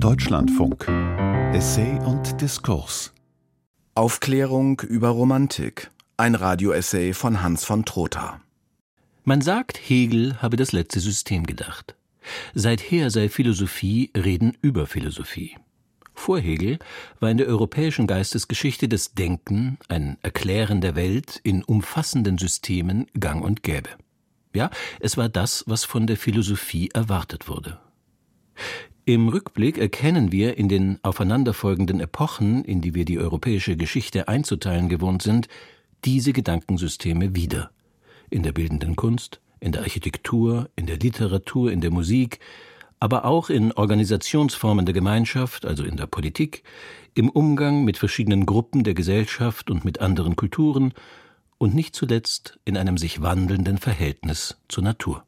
Deutschlandfunk Essay und Diskurs Aufklärung über Romantik. Ein Radioessay von Hans von Trotha. Man sagt, Hegel habe das letzte System gedacht. Seither sei Philosophie Reden über Philosophie. Vor Hegel war in der europäischen Geistesgeschichte das Denken, ein Erklären der Welt in umfassenden Systemen gang und gäbe. Ja, es war das, was von der Philosophie erwartet wurde. Im Rückblick erkennen wir in den aufeinanderfolgenden Epochen, in die wir die europäische Geschichte einzuteilen gewohnt sind, diese Gedankensysteme wieder. In der bildenden Kunst, in der Architektur, in der Literatur, in der Musik, aber auch in Organisationsformen der Gemeinschaft, also in der Politik, im Umgang mit verschiedenen Gruppen der Gesellschaft und mit anderen Kulturen und nicht zuletzt in einem sich wandelnden Verhältnis zur Natur.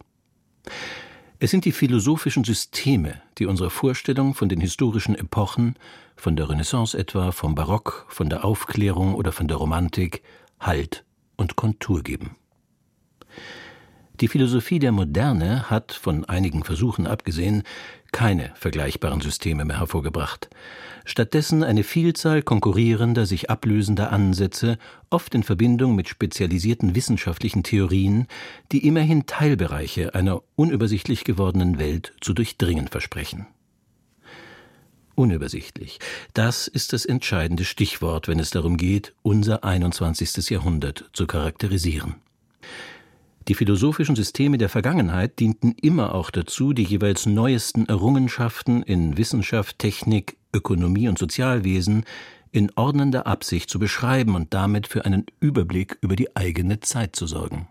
Es sind die philosophischen Systeme, die unsere Vorstellung von den historischen Epochen, von der Renaissance etwa, vom Barock, von der Aufklärung oder von der Romantik, Halt und Kontur geben. Die Philosophie der Moderne hat, von einigen Versuchen abgesehen, keine vergleichbaren Systeme mehr hervorgebracht. Stattdessen eine Vielzahl konkurrierender, sich ablösender Ansätze, oft in Verbindung mit spezialisierten wissenschaftlichen Theorien, die immerhin Teilbereiche einer unübersichtlich gewordenen Welt zu durchdringen versprechen. Unübersichtlich. Das ist das entscheidende Stichwort, wenn es darum geht, unser 21. Jahrhundert zu charakterisieren. Die philosophischen Systeme der Vergangenheit dienten immer auch dazu, die jeweils neuesten Errungenschaften in Wissenschaft, Technik, Ökonomie und Sozialwesen in ordnender Absicht zu beschreiben und damit für einen Überblick über die eigene Zeit zu sorgen.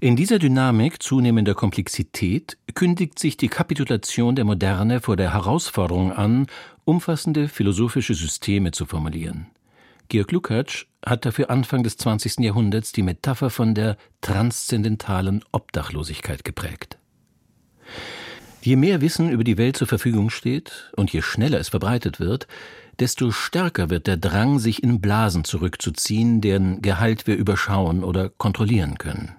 In dieser Dynamik zunehmender Komplexität kündigt sich die Kapitulation der Moderne vor der Herausforderung an, umfassende philosophische Systeme zu formulieren. Georg Lukács hat dafür Anfang des 20. Jahrhunderts die Metapher von der transzendentalen Obdachlosigkeit geprägt. Je mehr Wissen über die Welt zur Verfügung steht und je schneller es verbreitet wird, desto stärker wird der Drang, sich in Blasen zurückzuziehen, deren Gehalt wir überschauen oder kontrollieren können.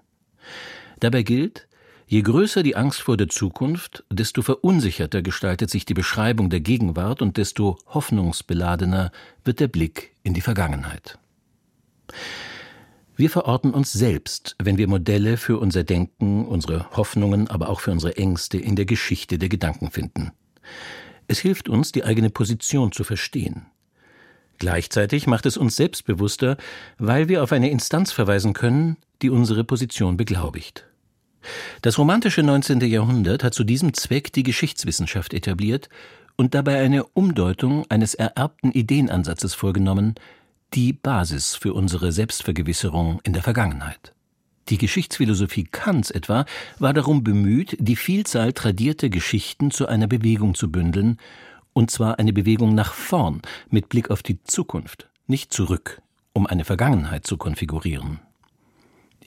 Dabei gilt, Je größer die Angst vor der Zukunft, desto verunsicherter gestaltet sich die Beschreibung der Gegenwart und desto hoffnungsbeladener wird der Blick in die Vergangenheit. Wir verorten uns selbst, wenn wir Modelle für unser Denken, unsere Hoffnungen, aber auch für unsere Ängste in der Geschichte der Gedanken finden. Es hilft uns, die eigene Position zu verstehen. Gleichzeitig macht es uns selbstbewusster, weil wir auf eine Instanz verweisen können, die unsere Position beglaubigt. Das romantische 19. Jahrhundert hat zu diesem Zweck die Geschichtswissenschaft etabliert und dabei eine Umdeutung eines ererbten Ideenansatzes vorgenommen, die Basis für unsere Selbstvergewisserung in der Vergangenheit. Die Geschichtsphilosophie Kants etwa war darum bemüht, die Vielzahl tradierter Geschichten zu einer Bewegung zu bündeln, und zwar eine Bewegung nach vorn mit Blick auf die Zukunft, nicht zurück, um eine Vergangenheit zu konfigurieren.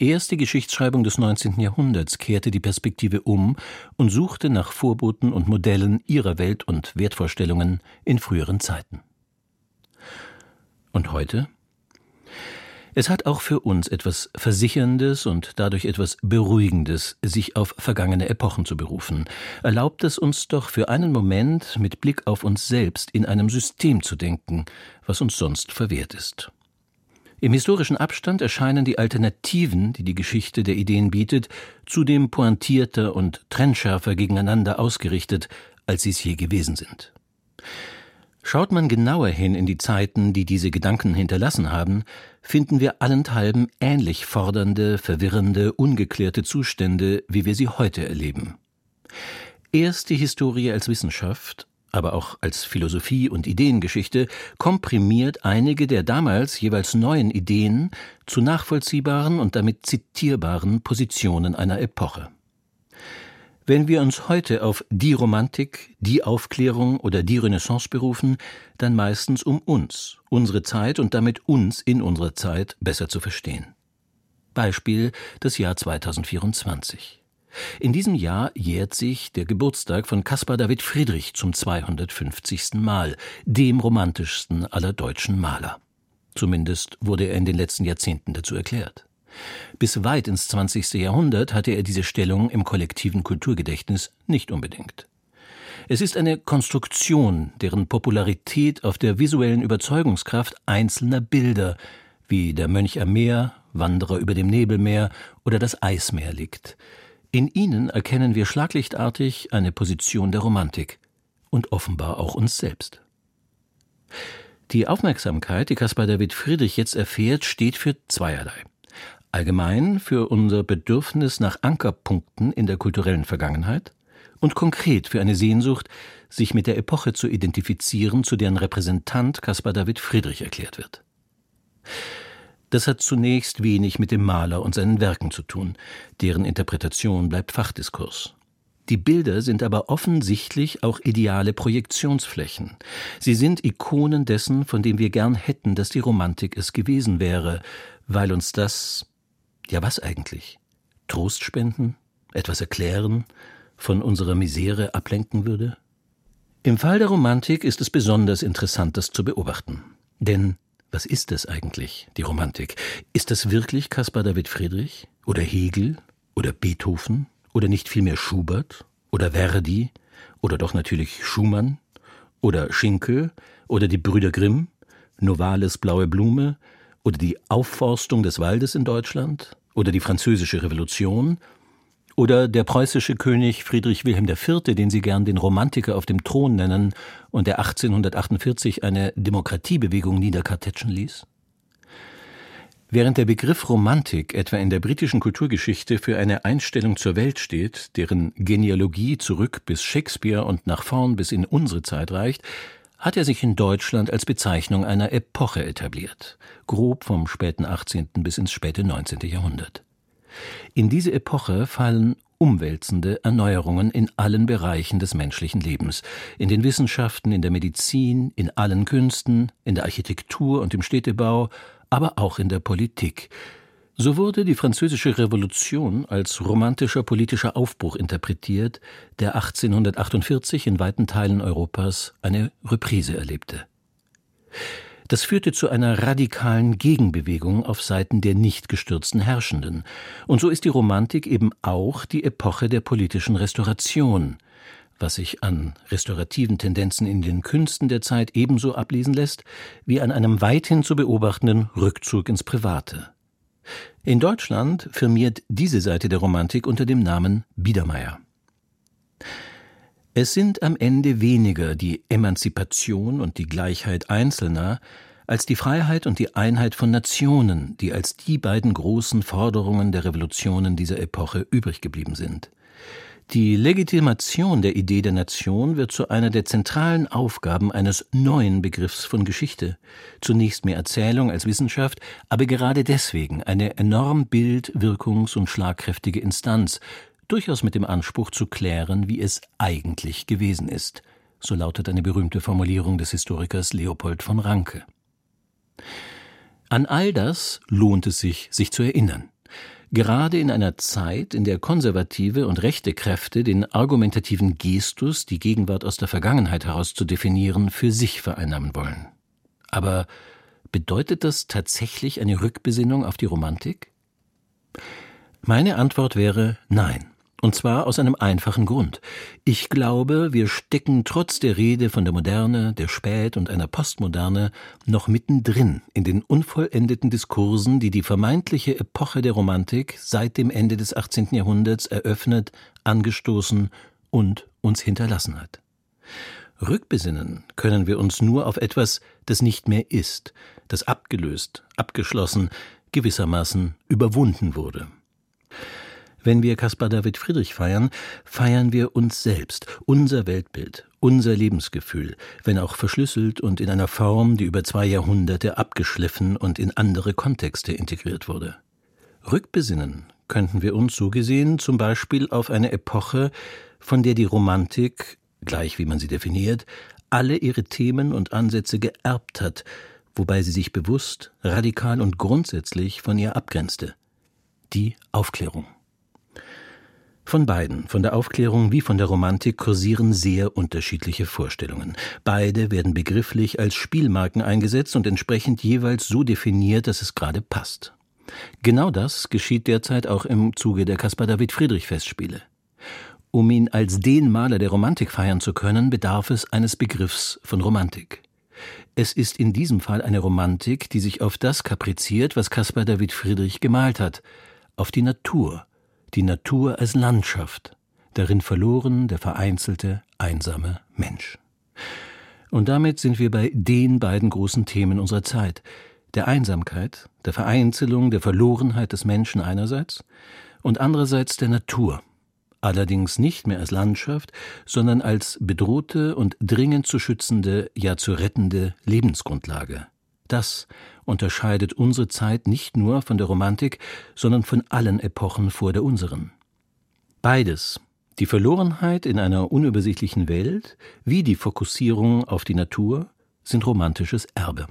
Erst die Geschichtsschreibung des 19. Jahrhunderts kehrte die Perspektive um und suchte nach Vorboten und Modellen ihrer Welt- und Wertvorstellungen in früheren Zeiten. Und heute? Es hat auch für uns etwas Versicherndes und dadurch etwas Beruhigendes, sich auf vergangene Epochen zu berufen. Erlaubt es uns doch für einen Moment mit Blick auf uns selbst in einem System zu denken, was uns sonst verwehrt ist. Im historischen Abstand erscheinen die Alternativen, die die Geschichte der Ideen bietet, zudem pointierter und trennschärfer gegeneinander ausgerichtet, als sie es je gewesen sind. Schaut man genauer hin in die Zeiten, die diese Gedanken hinterlassen haben, finden wir allenthalben ähnlich fordernde, verwirrende, ungeklärte Zustände, wie wir sie heute erleben. Erst die Historie als Wissenschaft, aber auch als Philosophie und Ideengeschichte komprimiert einige der damals jeweils neuen Ideen zu nachvollziehbaren und damit zitierbaren Positionen einer Epoche. Wenn wir uns heute auf die Romantik, die Aufklärung oder die Renaissance berufen, dann meistens um uns, unsere Zeit und damit uns in unserer Zeit besser zu verstehen. Beispiel das Jahr 2024. In diesem Jahr jährt sich der Geburtstag von Caspar David Friedrich zum 250. Mal, dem romantischsten aller deutschen Maler. Zumindest wurde er in den letzten Jahrzehnten dazu erklärt. Bis weit ins 20. Jahrhundert hatte er diese Stellung im kollektiven Kulturgedächtnis nicht unbedingt. Es ist eine Konstruktion, deren Popularität auf der visuellen Überzeugungskraft einzelner Bilder, wie der Mönch am Meer, Wanderer über dem Nebelmeer oder das Eismeer liegt. In ihnen erkennen wir schlaglichtartig eine Position der Romantik und offenbar auch uns selbst. Die Aufmerksamkeit, die Caspar David Friedrich jetzt erfährt, steht für zweierlei. Allgemein für unser Bedürfnis nach Ankerpunkten in der kulturellen Vergangenheit und konkret für eine Sehnsucht, sich mit der Epoche zu identifizieren, zu deren Repräsentant Caspar David Friedrich erklärt wird. Das hat zunächst wenig mit dem Maler und seinen Werken zu tun, deren Interpretation bleibt Fachdiskurs. Die Bilder sind aber offensichtlich auch ideale Projektionsflächen. Sie sind Ikonen dessen, von dem wir gern hätten, dass die Romantik es gewesen wäre, weil uns das, ja was eigentlich, Trost spenden, etwas erklären, von unserer Misere ablenken würde? Im Fall der Romantik ist es besonders interessant, das zu beobachten. Denn was ist es eigentlich, die Romantik? Ist das wirklich Caspar David Friedrich oder Hegel oder Beethoven oder nicht vielmehr Schubert oder Verdi oder doch natürlich Schumann oder Schinkel oder die Brüder Grimm, Novales Blaue Blume oder die Aufforstung des Waldes in Deutschland oder die Französische Revolution oder der preußische König Friedrich Wilhelm IV., den Sie gern den Romantiker auf dem Thron nennen und der 1848 eine Demokratiebewegung niederkartätschen ließ? Während der Begriff Romantik etwa in der britischen Kulturgeschichte für eine Einstellung zur Welt steht, deren Genealogie zurück bis Shakespeare und nach vorn bis in unsere Zeit reicht, hat er sich in Deutschland als Bezeichnung einer Epoche etabliert, grob vom späten 18. bis ins späte 19. Jahrhundert. In diese Epoche fallen umwälzende Erneuerungen in allen Bereichen des menschlichen Lebens, in den Wissenschaften, in der Medizin, in allen Künsten, in der Architektur und im Städtebau, aber auch in der Politik. So wurde die Französische Revolution als romantischer politischer Aufbruch interpretiert, der 1848 in weiten Teilen Europas eine Reprise erlebte. Das führte zu einer radikalen Gegenbewegung auf Seiten der nicht gestürzten Herrschenden. Und so ist die Romantik eben auch die Epoche der politischen Restauration, was sich an restaurativen Tendenzen in den Künsten der Zeit ebenso ablesen lässt, wie an einem weithin zu beobachtenden Rückzug ins Private. In Deutschland firmiert diese Seite der Romantik unter dem Namen Biedermeier. Es sind am Ende weniger die Emanzipation und die Gleichheit Einzelner als die Freiheit und die Einheit von Nationen, die als die beiden großen Forderungen der Revolutionen dieser Epoche übrig geblieben sind. Die Legitimation der Idee der Nation wird zu einer der zentralen Aufgaben eines neuen Begriffs von Geschichte. Zunächst mehr Erzählung als Wissenschaft, aber gerade deswegen eine enorm bild-, wirkungs- und schlagkräftige Instanz, durchaus mit dem Anspruch zu klären, wie es eigentlich gewesen ist. So lautet eine berühmte Formulierung des Historikers Leopold von Ranke. An all das lohnt es sich, sich zu erinnern. Gerade in einer Zeit, in der konservative und rechte Kräfte den argumentativen Gestus, die Gegenwart aus der Vergangenheit heraus zu definieren, für sich vereinnahmen wollen. Aber bedeutet das tatsächlich eine Rückbesinnung auf die Romantik? Meine Antwort wäre nein. Und zwar aus einem einfachen Grund. Ich glaube, wir stecken trotz der Rede von der Moderne, der Spät- und einer Postmoderne noch mittendrin in den unvollendeten Diskursen, die die vermeintliche Epoche der Romantik seit dem Ende des 18. Jahrhunderts eröffnet, angestoßen und uns hinterlassen hat. Rückbesinnen können wir uns nur auf etwas, das nicht mehr ist, das abgelöst, abgeschlossen, gewissermaßen überwunden wurde. Wenn wir Caspar David Friedrich feiern, feiern wir uns selbst, unser Weltbild, unser Lebensgefühl, wenn auch verschlüsselt und in einer Form, die über zwei Jahrhunderte abgeschliffen und in andere Kontexte integriert wurde. Rückbesinnen könnten wir uns so gesehen zum Beispiel auf eine Epoche, von der die Romantik, gleich wie man sie definiert, alle ihre Themen und Ansätze geerbt hat, wobei sie sich bewusst, radikal und grundsätzlich von ihr abgrenzte. Die Aufklärung. Von beiden, von der Aufklärung wie von der Romantik, kursieren sehr unterschiedliche Vorstellungen. Beide werden begrifflich als Spielmarken eingesetzt und entsprechend jeweils so definiert, dass es gerade passt. Genau das geschieht derzeit auch im Zuge der Caspar David Friedrich Festspiele. Um ihn als den Maler der Romantik feiern zu können, bedarf es eines Begriffs von Romantik. Es ist in diesem Fall eine Romantik, die sich auf das kapriziert, was Caspar David Friedrich gemalt hat, auf die Natur, die Natur als Landschaft, darin verloren der vereinzelte, einsame Mensch. Und damit sind wir bei den beiden großen Themen unserer Zeit, der Einsamkeit, der Vereinzelung, der Verlorenheit des Menschen einerseits und andererseits der Natur, allerdings nicht mehr als Landschaft, sondern als bedrohte und dringend zu schützende, ja zu rettende Lebensgrundlage. Das unterscheidet unsere Zeit nicht nur von der Romantik, sondern von allen Epochen vor der unseren. Beides, die Verlorenheit in einer unübersichtlichen Welt wie die Fokussierung auf die Natur, sind romantisches Erbe.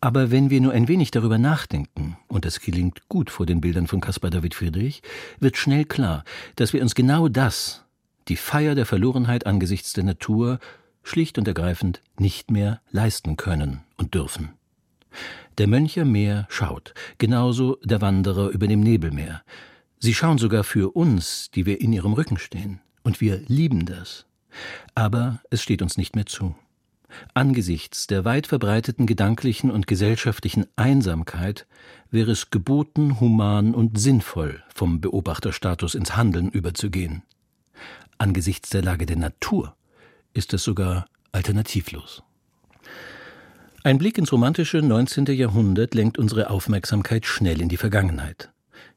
Aber wenn wir nur ein wenig darüber nachdenken, und das gelingt gut vor den Bildern von Caspar David Friedrich, wird schnell klar, dass wir uns genau das, die Feier der Verlorenheit angesichts der Natur, schlicht und ergreifend nicht mehr leisten können und dürfen. Der Mönch am Meer schaut, genauso der Wanderer über dem Nebelmeer. Sie schauen sogar für uns, die wir in ihrem Rücken stehen, und wir lieben das. Aber es steht uns nicht mehr zu. Angesichts der weit verbreiteten gedanklichen und gesellschaftlichen Einsamkeit wäre es geboten, human und sinnvoll vom Beobachterstatus ins Handeln überzugehen. Angesichts der Lage der Natur ist es sogar alternativlos. Ein Blick ins romantische 19. Jahrhundert lenkt unsere Aufmerksamkeit schnell in die Vergangenheit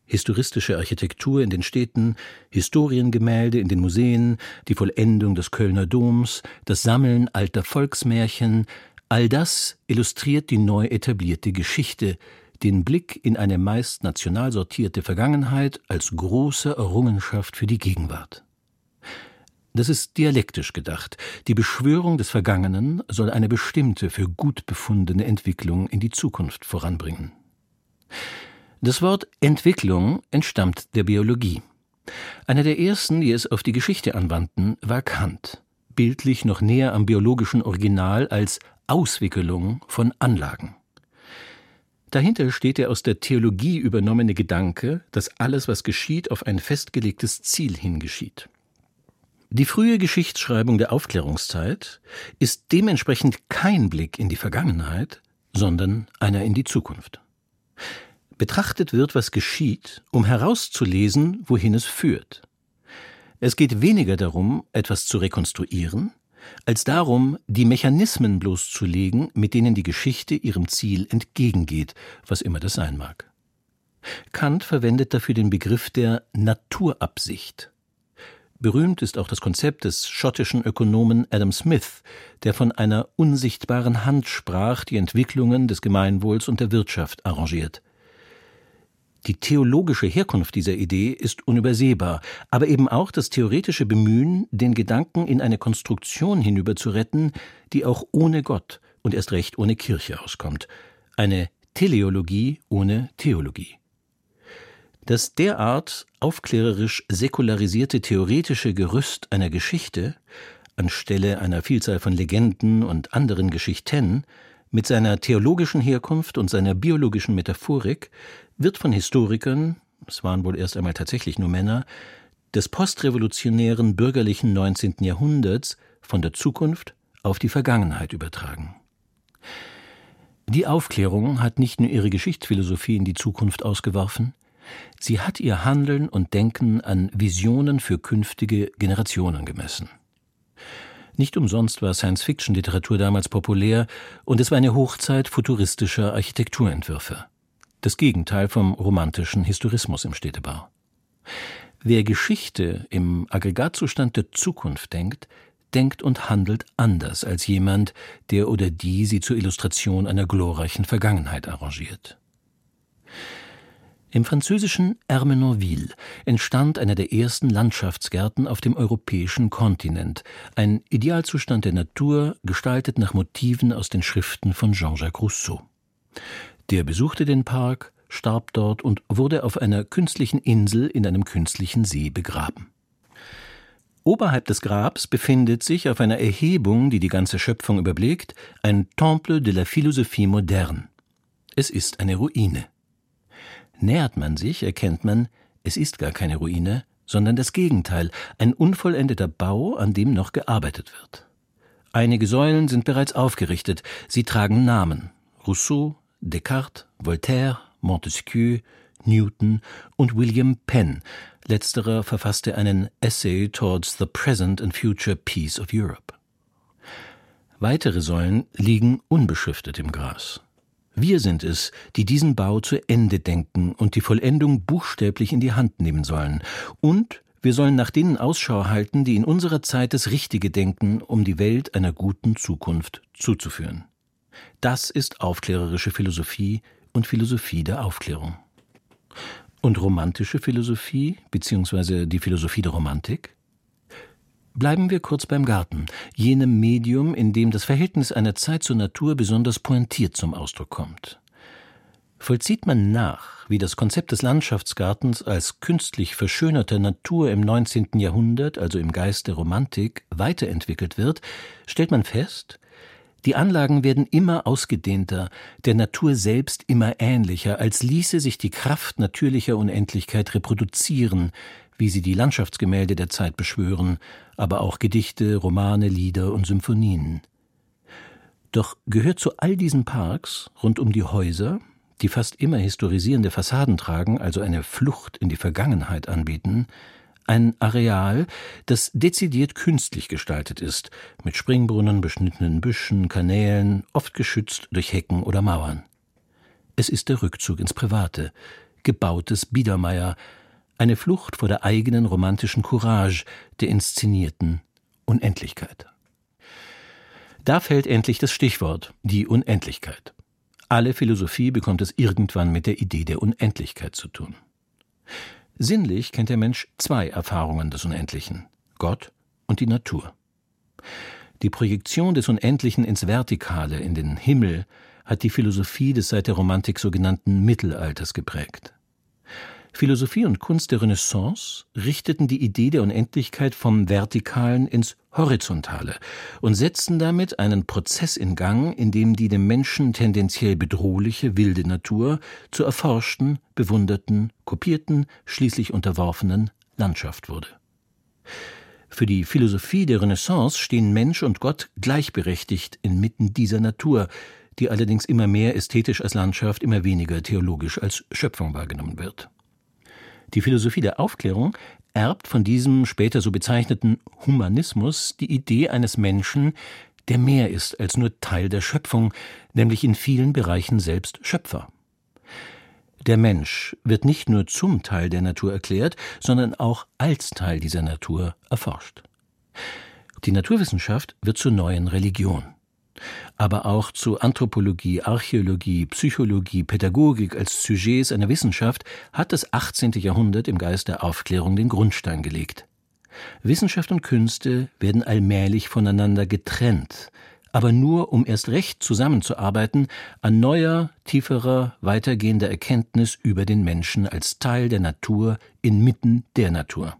historistische Architektur in den Städten, Historiengemälde in den Museen, die Vollendung des Kölner Doms, das Sammeln alter Volksmärchen, all das illustriert die neu etablierte Geschichte, den Blick in eine meist national sortierte Vergangenheit als große Errungenschaft für die Gegenwart. Das ist dialektisch gedacht. Die Beschwörung des Vergangenen soll eine bestimmte, für gut befundene Entwicklung in die Zukunft voranbringen. Das Wort Entwicklung entstammt der Biologie. Einer der ersten, die es auf die Geschichte anwandten, war Kant, bildlich noch näher am biologischen Original als Auswickelung von Anlagen. Dahinter steht der aus der Theologie übernommene Gedanke, dass alles, was geschieht, auf ein festgelegtes Ziel hingeschieht. Die frühe Geschichtsschreibung der Aufklärungszeit ist dementsprechend kein Blick in die Vergangenheit, sondern einer in die Zukunft. Betrachtet wird, was geschieht, um herauszulesen, wohin es führt. Es geht weniger darum, etwas zu rekonstruieren, als darum, die Mechanismen bloßzulegen, mit denen die Geschichte ihrem Ziel entgegengeht, was immer das sein mag. Kant verwendet dafür den Begriff der Naturabsicht. Berühmt ist auch das Konzept des schottischen Ökonomen Adam Smith, der von einer unsichtbaren Hand sprach, die Entwicklungen des Gemeinwohls und der Wirtschaft arrangiert. Die theologische Herkunft dieser Idee ist unübersehbar, aber eben auch das theoretische Bemühen, den Gedanken in eine Konstruktion hinüber zu retten, die auch ohne Gott und erst recht ohne Kirche auskommt. Eine Teleologie ohne Theologie. Das derart aufklärerisch säkularisierte theoretische Gerüst einer Geschichte anstelle einer Vielzahl von Legenden und anderen Geschichten mit seiner theologischen Herkunft und seiner biologischen Metaphorik wird von Historikern, es waren wohl erst einmal tatsächlich nur Männer, des postrevolutionären bürgerlichen 19. Jahrhunderts von der Zukunft auf die Vergangenheit übertragen. Die Aufklärung hat nicht nur ihre Geschichtsphilosophie in die Zukunft ausgeworfen, sie hat ihr Handeln und Denken an Visionen für künftige Generationen gemessen. Nicht umsonst war Science-Fiction-Literatur damals populär und es war eine Hochzeit futuristischer Architekturentwürfe das Gegenteil vom romantischen Historismus im Städtebau. Wer Geschichte im Aggregatzustand der Zukunft denkt, denkt und handelt anders als jemand, der oder die sie zur Illustration einer glorreichen Vergangenheit arrangiert. Im französischen Ermenonville entstand einer der ersten Landschaftsgärten auf dem europäischen Kontinent, ein Idealzustand der Natur, gestaltet nach Motiven aus den Schriften von Jean-Jacques Rousseau. Der besuchte den Park, starb dort und wurde auf einer künstlichen Insel in einem künstlichen See begraben. Oberhalb des Grabs befindet sich auf einer Erhebung, die die ganze Schöpfung überblickt, ein Temple de la Philosophie moderne. Es ist eine Ruine. Nähert man sich, erkennt man, es ist gar keine Ruine, sondern das Gegenteil, ein unvollendeter Bau, an dem noch gearbeitet wird. Einige Säulen sind bereits aufgerichtet, sie tragen Namen Rousseau, Descartes, Voltaire, Montesquieu, Newton und William Penn. Letzterer verfasste einen Essay towards the Present and Future Peace of Europe. Weitere Säulen liegen unbeschriftet im Gras. Wir sind es, die diesen Bau zu Ende denken und die Vollendung buchstäblich in die Hand nehmen sollen. Und wir sollen nach denen Ausschau halten, die in unserer Zeit das Richtige denken, um die Welt einer guten Zukunft zuzuführen. Das ist aufklärerische Philosophie und Philosophie der Aufklärung. Und romantische Philosophie, beziehungsweise die Philosophie der Romantik? Bleiben wir kurz beim Garten, jenem Medium, in dem das Verhältnis einer Zeit zur Natur besonders pointiert zum Ausdruck kommt. Vollzieht man nach, wie das Konzept des Landschaftsgartens als künstlich verschönerter Natur im 19. Jahrhundert, also im Geist der Romantik, weiterentwickelt wird, stellt man fest, die Anlagen werden immer ausgedehnter, der Natur selbst immer ähnlicher, als ließe sich die Kraft natürlicher Unendlichkeit reproduzieren, wie sie die Landschaftsgemälde der Zeit beschwören, aber auch Gedichte, Romane, Lieder und Symphonien. Doch gehört zu all diesen Parks rund um die Häuser, die fast immer historisierende Fassaden tragen, also eine Flucht in die Vergangenheit anbieten, ein Areal, das dezidiert künstlich gestaltet ist, mit Springbrunnen, beschnittenen Büschen, Kanälen, oft geschützt durch Hecken oder Mauern. Es ist der Rückzug ins Private, gebautes Biedermeier, eine Flucht vor der eigenen romantischen Courage, der inszenierten Unendlichkeit. Da fällt endlich das Stichwort, die Unendlichkeit. Alle Philosophie bekommt es irgendwann mit der Idee der Unendlichkeit zu tun. Sinnlich kennt der Mensch zwei Erfahrungen des Unendlichen Gott und die Natur. Die Projektion des Unendlichen ins Vertikale, in den Himmel, hat die Philosophie des seit der Romantik sogenannten Mittelalters geprägt. Philosophie und Kunst der Renaissance richteten die Idee der Unendlichkeit vom Vertikalen ins Horizontale und setzten damit einen Prozess in Gang, in dem die dem Menschen tendenziell bedrohliche wilde Natur zur erforschten, bewunderten, kopierten, schließlich unterworfenen Landschaft wurde. Für die Philosophie der Renaissance stehen Mensch und Gott gleichberechtigt inmitten dieser Natur, die allerdings immer mehr ästhetisch als Landschaft, immer weniger theologisch als Schöpfung wahrgenommen wird. Die Philosophie der Aufklärung erbt von diesem später so bezeichneten Humanismus die Idee eines Menschen, der mehr ist als nur Teil der Schöpfung, nämlich in vielen Bereichen selbst Schöpfer. Der Mensch wird nicht nur zum Teil der Natur erklärt, sondern auch als Teil dieser Natur erforscht. Die Naturwissenschaft wird zur neuen Religion aber auch zu Anthropologie, Archäologie, Psychologie, Pädagogik als Sujets einer Wissenschaft hat das 18. Jahrhundert im Geist der Aufklärung den Grundstein gelegt. Wissenschaft und Künste werden allmählich voneinander getrennt, aber nur um erst recht zusammenzuarbeiten an neuer, tieferer, weitergehender Erkenntnis über den Menschen als Teil der Natur inmitten der Natur.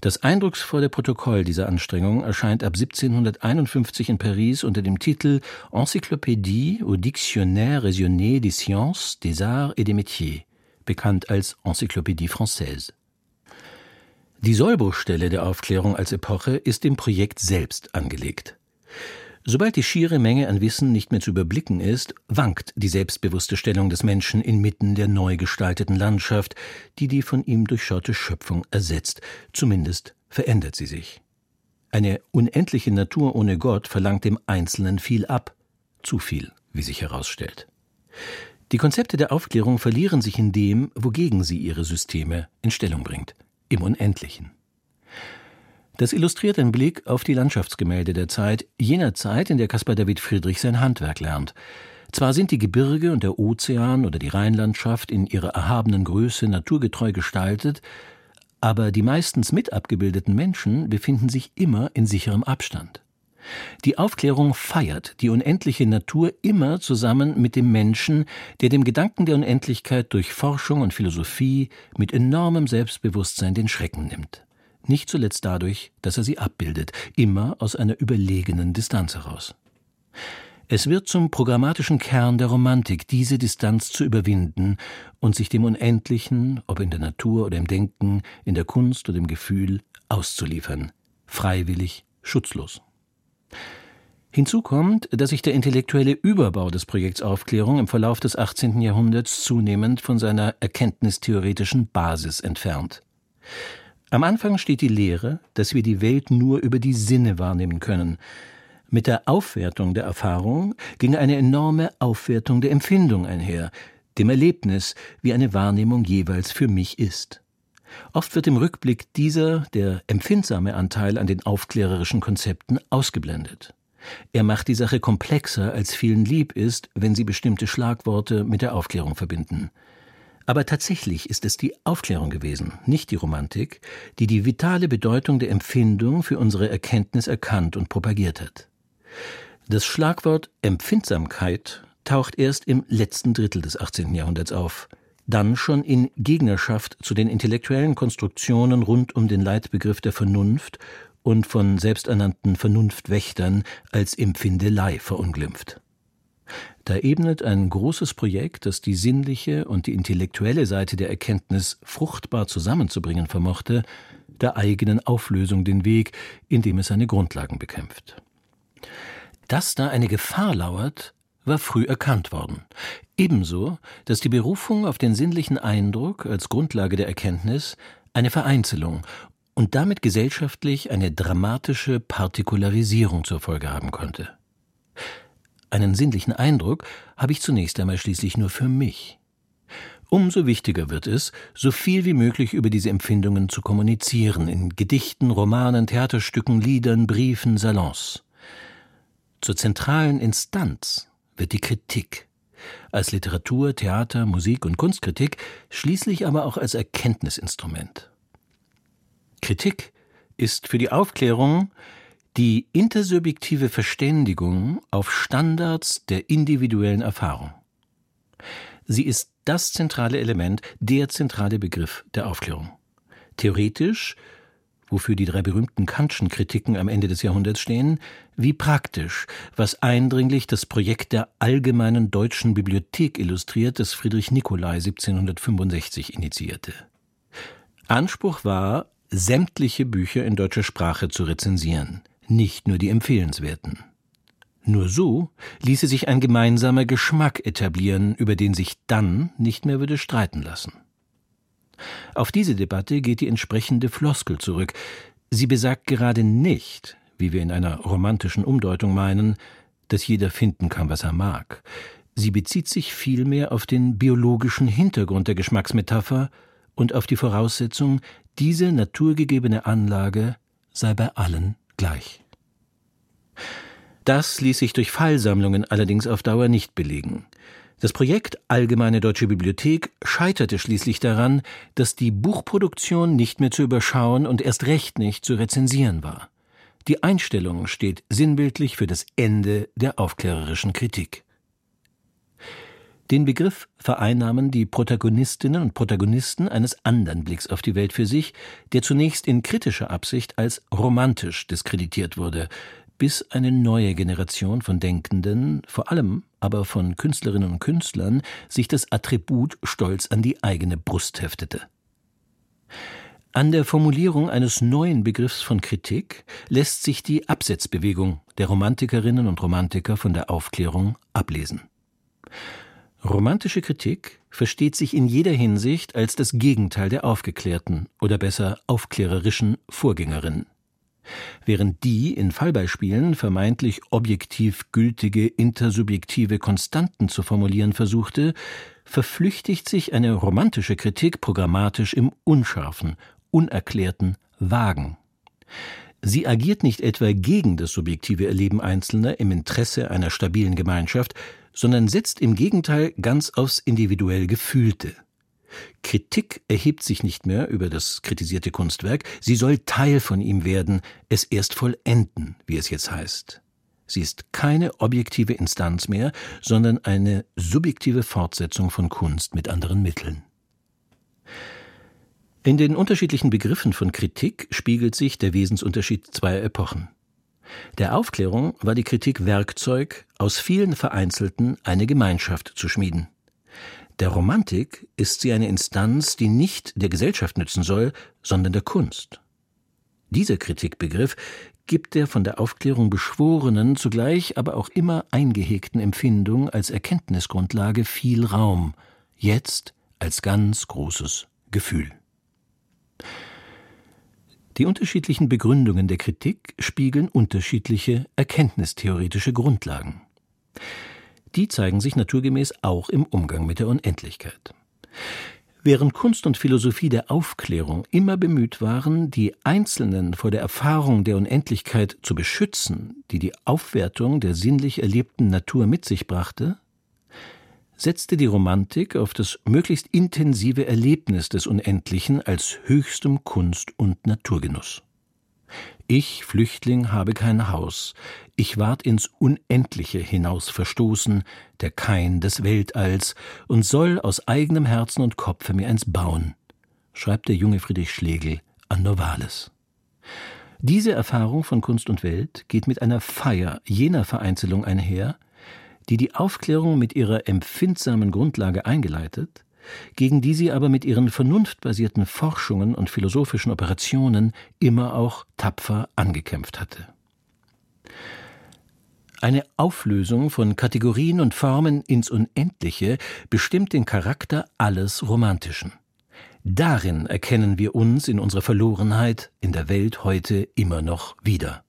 Das eindrucksvolle Protokoll dieser Anstrengung erscheint ab 1751 in Paris unter dem Titel Encyclopédie au Dictionnaire raisonné des sciences, des arts et des métiers, bekannt als Encyclopédie française. Die Sollbruchstelle der Aufklärung als Epoche ist dem Projekt selbst angelegt. Sobald die schiere Menge an Wissen nicht mehr zu überblicken ist, wankt die selbstbewusste Stellung des Menschen inmitten der neu gestalteten Landschaft, die die von ihm durchschaute Schöpfung ersetzt, zumindest verändert sie sich. Eine unendliche Natur ohne Gott verlangt dem Einzelnen viel ab, zu viel, wie sich herausstellt. Die Konzepte der Aufklärung verlieren sich in dem, wogegen sie ihre Systeme in Stellung bringt, im Unendlichen. Das illustriert ein Blick auf die Landschaftsgemälde der Zeit, jener Zeit, in der Caspar David Friedrich sein Handwerk lernt. Zwar sind die Gebirge und der Ozean oder die Rheinlandschaft in ihrer erhabenen Größe naturgetreu gestaltet, aber die meistens mit abgebildeten Menschen befinden sich immer in sicherem Abstand. Die Aufklärung feiert die unendliche Natur immer zusammen mit dem Menschen, der dem Gedanken der Unendlichkeit durch Forschung und Philosophie mit enormem Selbstbewusstsein den Schrecken nimmt nicht zuletzt dadurch, dass er sie abbildet, immer aus einer überlegenen Distanz heraus. Es wird zum programmatischen Kern der Romantik, diese Distanz zu überwinden und sich dem Unendlichen, ob in der Natur oder im Denken, in der Kunst oder im Gefühl, auszuliefern, freiwillig, schutzlos. Hinzu kommt, dass sich der intellektuelle Überbau des Projekts Aufklärung im Verlauf des 18. Jahrhunderts zunehmend von seiner erkenntnistheoretischen Basis entfernt. Am Anfang steht die Lehre, dass wir die Welt nur über die Sinne wahrnehmen können, mit der Aufwertung der Erfahrung ging eine enorme Aufwertung der Empfindung einher, dem Erlebnis, wie eine Wahrnehmung jeweils für mich ist. Oft wird im Rückblick dieser, der empfindsame Anteil an den aufklärerischen Konzepten ausgeblendet. Er macht die Sache komplexer, als vielen lieb ist, wenn sie bestimmte Schlagworte mit der Aufklärung verbinden. Aber tatsächlich ist es die Aufklärung gewesen, nicht die Romantik, die die vitale Bedeutung der Empfindung für unsere Erkenntnis erkannt und propagiert hat. Das Schlagwort Empfindsamkeit taucht erst im letzten Drittel des 18. Jahrhunderts auf, dann schon in Gegnerschaft zu den intellektuellen Konstruktionen rund um den Leitbegriff der Vernunft und von selbsternannten Vernunftwächtern als Empfindelei verunglimpft. Da ebnet ein großes Projekt, das die sinnliche und die intellektuelle Seite der Erkenntnis fruchtbar zusammenzubringen vermochte, der eigenen Auflösung den Weg, indem es seine Grundlagen bekämpft. Dass da eine Gefahr lauert, war früh erkannt worden. Ebenso, dass die Berufung auf den sinnlichen Eindruck als Grundlage der Erkenntnis eine Vereinzelung und damit gesellschaftlich eine dramatische Partikularisierung zur Folge haben konnte. Einen sinnlichen Eindruck habe ich zunächst einmal schließlich nur für mich. Umso wichtiger wird es, so viel wie möglich über diese Empfindungen zu kommunizieren, in Gedichten, Romanen, Theaterstücken, Liedern, Briefen, Salons. Zur zentralen Instanz wird die Kritik, als Literatur, Theater, Musik und Kunstkritik, schließlich aber auch als Erkenntnisinstrument. Kritik ist für die Aufklärung die intersubjektive Verständigung auf Standards der individuellen Erfahrung. Sie ist das zentrale Element, der zentrale Begriff der Aufklärung. Theoretisch wofür die drei berühmten Kantschen Kritiken am Ende des Jahrhunderts stehen, wie praktisch, was eindringlich das Projekt der Allgemeinen Deutschen Bibliothek illustriert, das Friedrich Nicolai 1765 initiierte. Anspruch war, sämtliche Bücher in deutscher Sprache zu rezensieren, nicht nur die empfehlenswerten. Nur so ließe sich ein gemeinsamer Geschmack etablieren, über den sich dann nicht mehr würde streiten lassen. Auf diese Debatte geht die entsprechende Floskel zurück. Sie besagt gerade nicht, wie wir in einer romantischen Umdeutung meinen, dass jeder finden kann, was er mag. Sie bezieht sich vielmehr auf den biologischen Hintergrund der Geschmacksmetapher und auf die Voraussetzung, diese naturgegebene Anlage sei bei allen gleich. Das ließ sich durch Fallsammlungen allerdings auf Dauer nicht belegen. Das Projekt Allgemeine Deutsche Bibliothek scheiterte schließlich daran, dass die Buchproduktion nicht mehr zu überschauen und erst recht nicht zu rezensieren war. Die Einstellung steht sinnbildlich für das Ende der aufklärerischen Kritik. Den Begriff vereinnahmen die Protagonistinnen und Protagonisten eines anderen Blicks auf die Welt für sich, der zunächst in kritischer Absicht als romantisch diskreditiert wurde, bis eine neue Generation von Denkenden, vor allem aber von Künstlerinnen und Künstlern, sich das Attribut stolz an die eigene Brust heftete. An der Formulierung eines neuen Begriffs von Kritik lässt sich die Absetzbewegung der Romantikerinnen und Romantiker von der Aufklärung ablesen. Romantische Kritik versteht sich in jeder Hinsicht als das Gegenteil der aufgeklärten oder besser aufklärerischen Vorgängerin während die in Fallbeispielen vermeintlich objektiv gültige intersubjektive Konstanten zu formulieren versuchte, verflüchtigt sich eine romantische Kritik programmatisch im unscharfen, unerklärten, vagen. Sie agiert nicht etwa gegen das subjektive Erleben Einzelner im Interesse einer stabilen Gemeinschaft, sondern setzt im Gegenteil ganz aufs individuell Gefühlte. Kritik erhebt sich nicht mehr über das kritisierte Kunstwerk, sie soll Teil von ihm werden, es erst vollenden, wie es jetzt heißt. Sie ist keine objektive Instanz mehr, sondern eine subjektive Fortsetzung von Kunst mit anderen Mitteln. In den unterschiedlichen Begriffen von Kritik spiegelt sich der Wesensunterschied zweier Epochen. Der Aufklärung war die Kritik Werkzeug, aus vielen Vereinzelten eine Gemeinschaft zu schmieden. Der Romantik ist sie eine Instanz, die nicht der Gesellschaft nützen soll, sondern der Kunst. Dieser Kritikbegriff gibt der von der Aufklärung beschworenen, zugleich aber auch immer eingehegten Empfindung als Erkenntnisgrundlage viel Raum, jetzt als ganz großes Gefühl. Die unterschiedlichen Begründungen der Kritik spiegeln unterschiedliche erkenntnistheoretische Grundlagen. Die zeigen sich naturgemäß auch im Umgang mit der Unendlichkeit. Während Kunst und Philosophie der Aufklärung immer bemüht waren, die Einzelnen vor der Erfahrung der Unendlichkeit zu beschützen, die die Aufwertung der sinnlich erlebten Natur mit sich brachte, setzte die Romantik auf das möglichst intensive Erlebnis des Unendlichen als höchstem Kunst- und Naturgenuss. Ich, Flüchtling, habe kein Haus, ich ward ins Unendliche hinaus verstoßen, der Kein des Weltalls, und soll aus eigenem Herzen und Kopfe mir eins bauen, schreibt der junge Friedrich Schlegel an Novalis. Diese Erfahrung von Kunst und Welt geht mit einer Feier jener Vereinzelung einher, die die Aufklärung mit ihrer empfindsamen Grundlage eingeleitet, gegen die sie aber mit ihren vernunftbasierten Forschungen und philosophischen Operationen immer auch tapfer angekämpft hatte. Eine Auflösung von Kategorien und Formen ins Unendliche bestimmt den Charakter alles Romantischen. Darin erkennen wir uns in unserer Verlorenheit in der Welt heute immer noch wieder.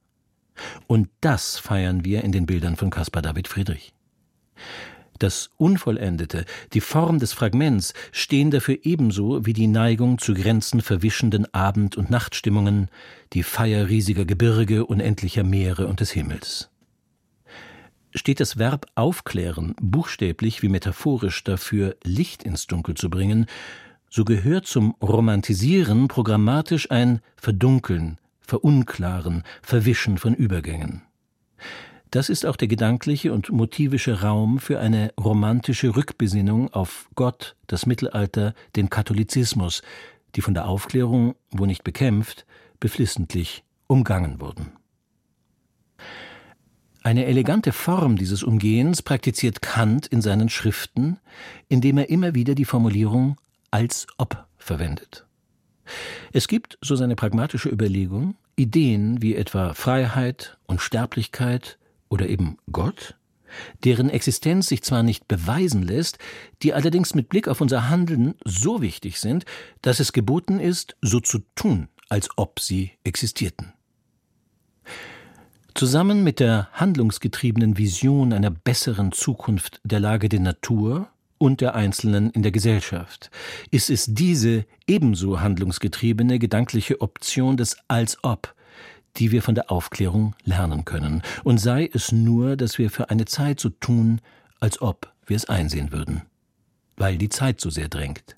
Und das feiern wir in den Bildern von Caspar David Friedrich. Das Unvollendete, die Form des Fragments stehen dafür ebenso wie die Neigung zu Grenzen verwischenden Abend- und Nachtstimmungen, die Feier riesiger Gebirge, unendlicher Meere und des Himmels. Steht das Verb aufklären buchstäblich wie metaphorisch dafür, Licht ins Dunkel zu bringen, so gehört zum Romantisieren programmatisch ein Verdunkeln, Verunklaren, Verwischen von Übergängen. Das ist auch der gedankliche und motivische Raum für eine romantische Rückbesinnung auf Gott, das Mittelalter, den Katholizismus, die von der Aufklärung, wo nicht bekämpft, beflissentlich umgangen wurden. Eine elegante Form dieses Umgehens praktiziert Kant in seinen Schriften, indem er immer wieder die Formulierung als ob verwendet. Es gibt, so seine pragmatische Überlegung, Ideen wie etwa Freiheit, Unsterblichkeit, oder eben Gott, deren Existenz sich zwar nicht beweisen lässt, die allerdings mit Blick auf unser Handeln so wichtig sind, dass es geboten ist, so zu tun, als ob sie existierten. Zusammen mit der handlungsgetriebenen Vision einer besseren Zukunft der Lage der Natur und der Einzelnen in der Gesellschaft ist es diese ebenso handlungsgetriebene gedankliche Option des Als ob, die wir von der Aufklärung lernen können, und sei es nur, dass wir für eine Zeit so tun, als ob wir es einsehen würden, weil die Zeit so sehr drängt.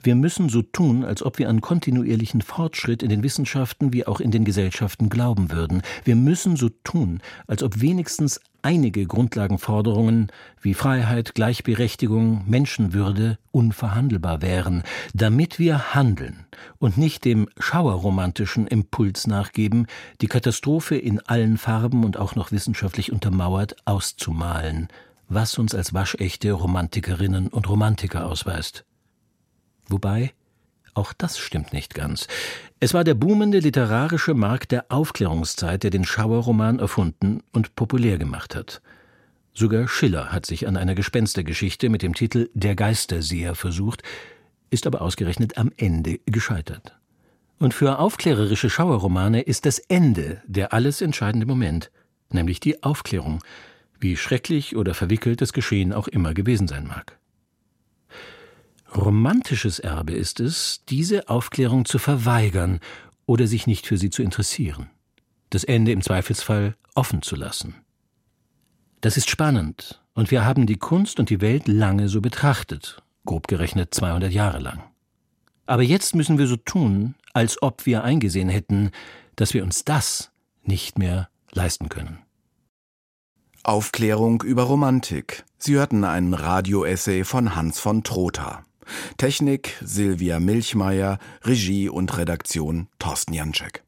Wir müssen so tun, als ob wir an kontinuierlichen Fortschritt in den Wissenschaften wie auch in den Gesellschaften glauben würden. Wir müssen so tun, als ob wenigstens einige Grundlagenforderungen wie Freiheit, Gleichberechtigung, Menschenwürde unverhandelbar wären, damit wir handeln und nicht dem schauerromantischen Impuls nachgeben, die Katastrophe in allen Farben und auch noch wissenschaftlich untermauert auszumalen, was uns als waschechte Romantikerinnen und Romantiker ausweist. Wobei, auch das stimmt nicht ganz. Es war der boomende literarische Markt der Aufklärungszeit, der den Schauerroman erfunden und populär gemacht hat. Sogar Schiller hat sich an einer Gespenstergeschichte mit dem Titel Der Geisterseher versucht, ist aber ausgerechnet am Ende gescheitert. Und für aufklärerische Schauerromane ist das Ende der alles entscheidende Moment, nämlich die Aufklärung, wie schrecklich oder verwickelt das Geschehen auch immer gewesen sein mag. Romantisches Erbe ist es, diese Aufklärung zu verweigern oder sich nicht für sie zu interessieren, das Ende im Zweifelsfall offen zu lassen. Das ist spannend, und wir haben die Kunst und die Welt lange so betrachtet, grob gerechnet 200 Jahre lang. Aber jetzt müssen wir so tun, als ob wir eingesehen hätten, dass wir uns das nicht mehr leisten können. Aufklärung über Romantik. Sie hörten einen Radioessay von Hans von Trotha. Technik Silvia Milchmeier, Regie und Redaktion Thorsten Janczek.